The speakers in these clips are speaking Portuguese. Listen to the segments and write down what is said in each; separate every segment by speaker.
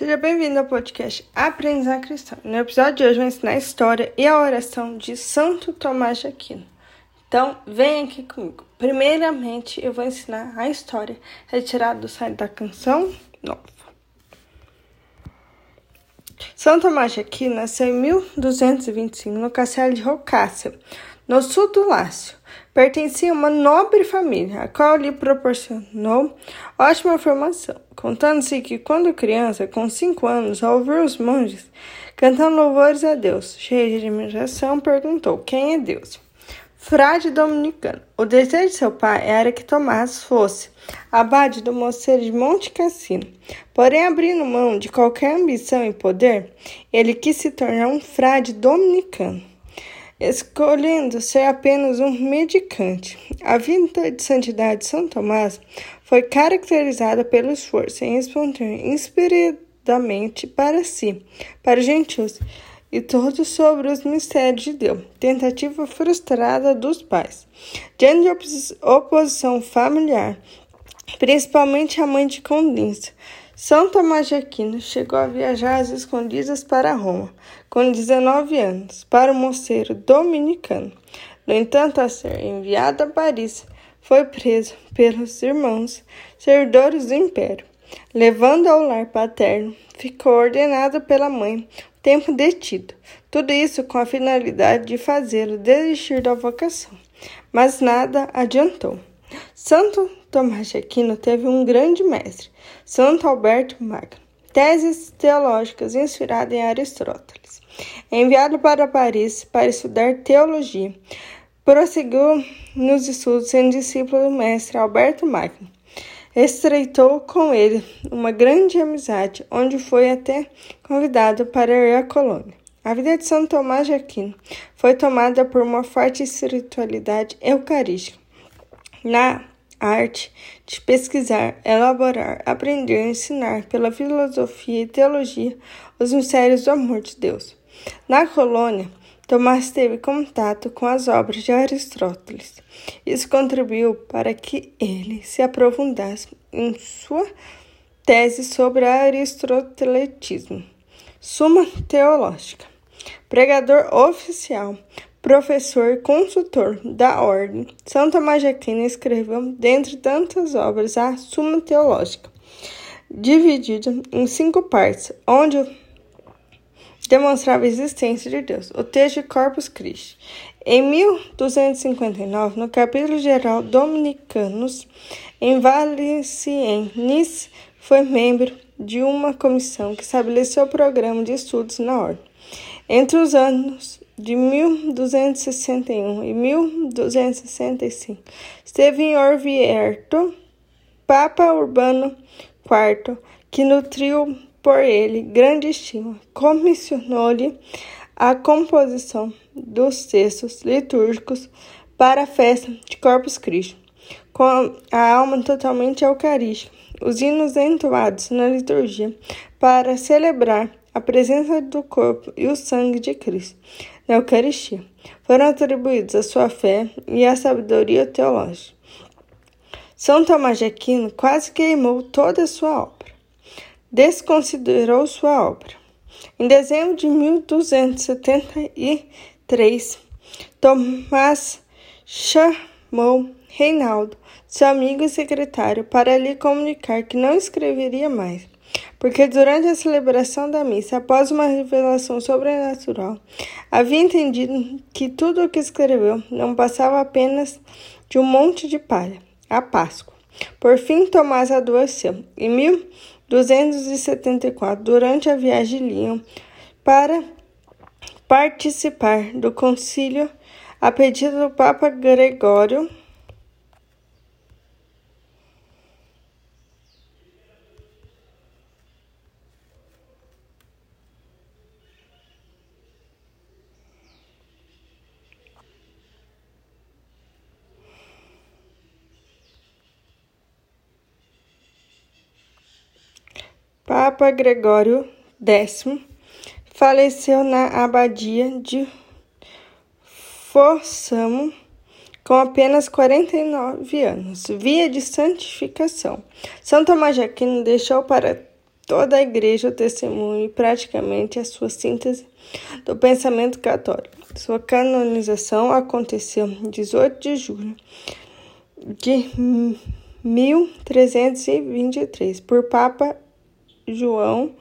Speaker 1: Seja bem-vindo ao podcast Aprendizar Cristão. No episódio de hoje eu vou ensinar a história e a oração de Santo Tomás de Aquino. Então, vem aqui comigo. Primeiramente, eu vou ensinar a história retirada do site da canção nova. São Tomás de Aquino nasceu em 1225 no castelo de Rocácia, no sul do Lácio. Pertencia a uma nobre família, a qual lhe proporcionou ótima formação. Contando-se que, quando criança, com cinco anos, ao ouvir os monges cantando louvores a Deus, cheio de admiração, perguntou: Quem é Deus? Frade dominicano. O desejo de seu pai era que Tomás fosse abade do mosteiro de Monte Cassino. Porém, abrindo mão de qualquer ambição e poder, ele quis se tornar um frade dominicano escolhendo ser apenas um medicante. A vida de santidade de São Tomás foi caracterizada pelo esforço em responder inspiradamente para si, para os gentios e todos sobre os mistérios de Deus. Tentativa frustrada dos pais. Diante de oposição familiar, principalmente a mãe de Condinça, são Tomás de Aquino chegou a viajar às escondidas para Roma, com 19 anos, para o mosteiro dominicano. No entanto, a ser enviado a Paris, foi preso pelos irmãos servidores do império. Levando ao lar paterno, ficou ordenado pela mãe tempo detido. Tudo isso com a finalidade de fazê-lo desistir da vocação. Mas nada adiantou. Santo Tomás de Aquino teve um grande mestre, Santo Alberto Magno. Teses teológicas inspiradas em Aristóteles. Enviado para Paris para estudar teologia, prosseguiu nos estudos sendo discípulo do mestre Alberto Magno. Estreitou com ele uma grande amizade, onde foi até convidado para ir à colônia. A vida de São Tomás de Aquino foi tomada por uma forte espiritualidade eucarística. Na arte de pesquisar, elaborar, aprender, ensinar pela filosofia e teologia os mistérios do amor de Deus. Na colônia, Tomás teve contato com as obras de Aristóteles. Isso contribuiu para que ele se aprofundasse em sua tese sobre aristotelitismo. Suma Teológica. Pregador oficial, professor consultor da Ordem, São Tomás de Aquino escreveu, dentre tantas obras, a Suma Teológica, dividida em cinco partes, onde demonstrava a existência de Deus. O texto de Corpus Christi. Em 1259, no capítulo geral Dominicanos, em Valenciennes, foi membro de uma comissão que estabeleceu o programa de estudos na ordem. Entre os anos de 1261 e 1265. Esteve em Orvieto, Papa Urbano IV, que nutriu por ele grande estima, comissionou-lhe a composição dos textos litúrgicos para a festa de Corpus Christi, com a alma totalmente eucarística, os hinos entoados na liturgia para celebrar a presença do corpo e o sangue de Cristo na Eucaristia. Foram atribuídos a sua fé e a sabedoria teológica. São Tomás de Aquino quase queimou toda a sua obra. Desconsiderou sua obra. Em dezembro de 1273, Tomás chamou Reinaldo, seu amigo e secretário, para lhe comunicar que não escreveria mais porque durante a celebração da missa, após uma revelação sobrenatural, havia entendido que tudo o que escreveu não passava apenas de um monte de palha, a Páscoa. Por fim, Tomás adoeceu em 1274, durante a viagem de Lyon, para participar do concílio a pedido do Papa Gregório Papa Gregório X faleceu na abadia de Fossamo com apenas 49 anos, via de santificação. São Tomás de Aquino deixou para toda a igreja testemunhe praticamente a sua síntese do pensamento católico. Sua canonização aconteceu em 18 de julho de 1323 por Papa João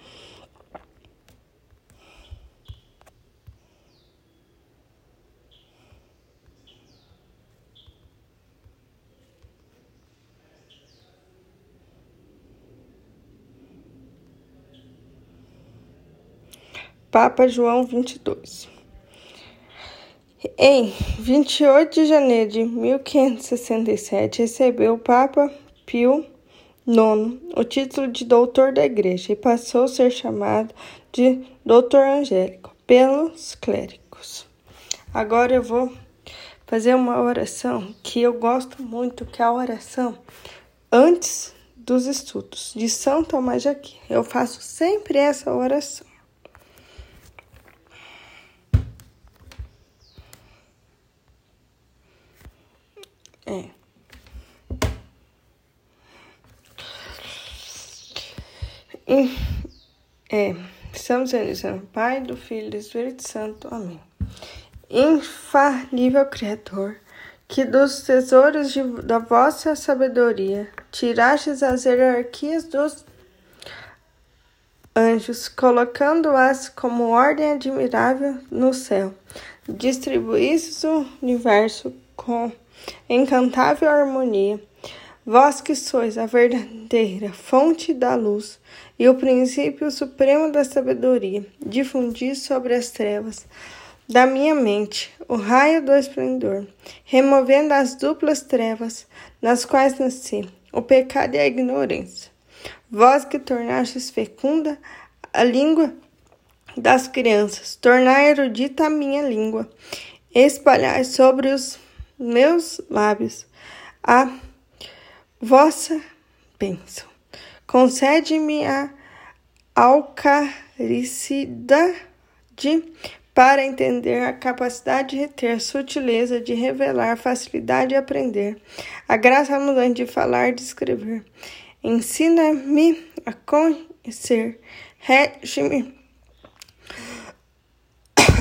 Speaker 1: Papa João 22. Em 28 de janeiro de 1567, recebeu o Papa Pio IX o título de doutor da Igreja e passou a ser chamado de doutor angélico pelos clérigos. Agora eu vou fazer uma oração que eu gosto muito, que é a oração antes dos estudos de São Tomás de Aquino. Eu faço sempre essa oração. É. É, estamos realizando Pai, do Filho e do Espírito Santo. Amém. Infalível Criador, que dos tesouros de, da vossa sabedoria tirastes as hierarquias dos anjos, colocando-as como ordem admirável no céu, distribuístes o universo com encantável harmonia. Vós que sois a verdadeira fonte da luz e o princípio supremo da sabedoria, difundis sobre as trevas da minha mente o raio do esplendor, removendo as duplas trevas nas quais nasci, o pecado e a ignorância. Vós que tornastes fecunda a língua das crianças, tornai erudita a minha língua, espalhai sobre os meus lábios a vossa bênção. Concede-me a alcaricidade para entender a capacidade de reter, a sutileza de revelar, a facilidade de aprender, a graça abundante de falar e de escrever. Ensina-me a conhecer, rege-me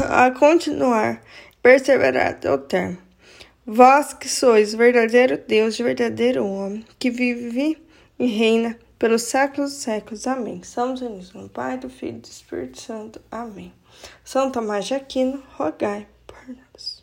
Speaker 1: a continuar, perseverar até o termo. Vós que sois verdadeiro Deus, verdadeiro homem, que vive e reina pelos séculos dos séculos. Amém. Somos unidos no Pai, do Filho e do Espírito Santo. Amém. São Tomás de Aquino, rogai por nós.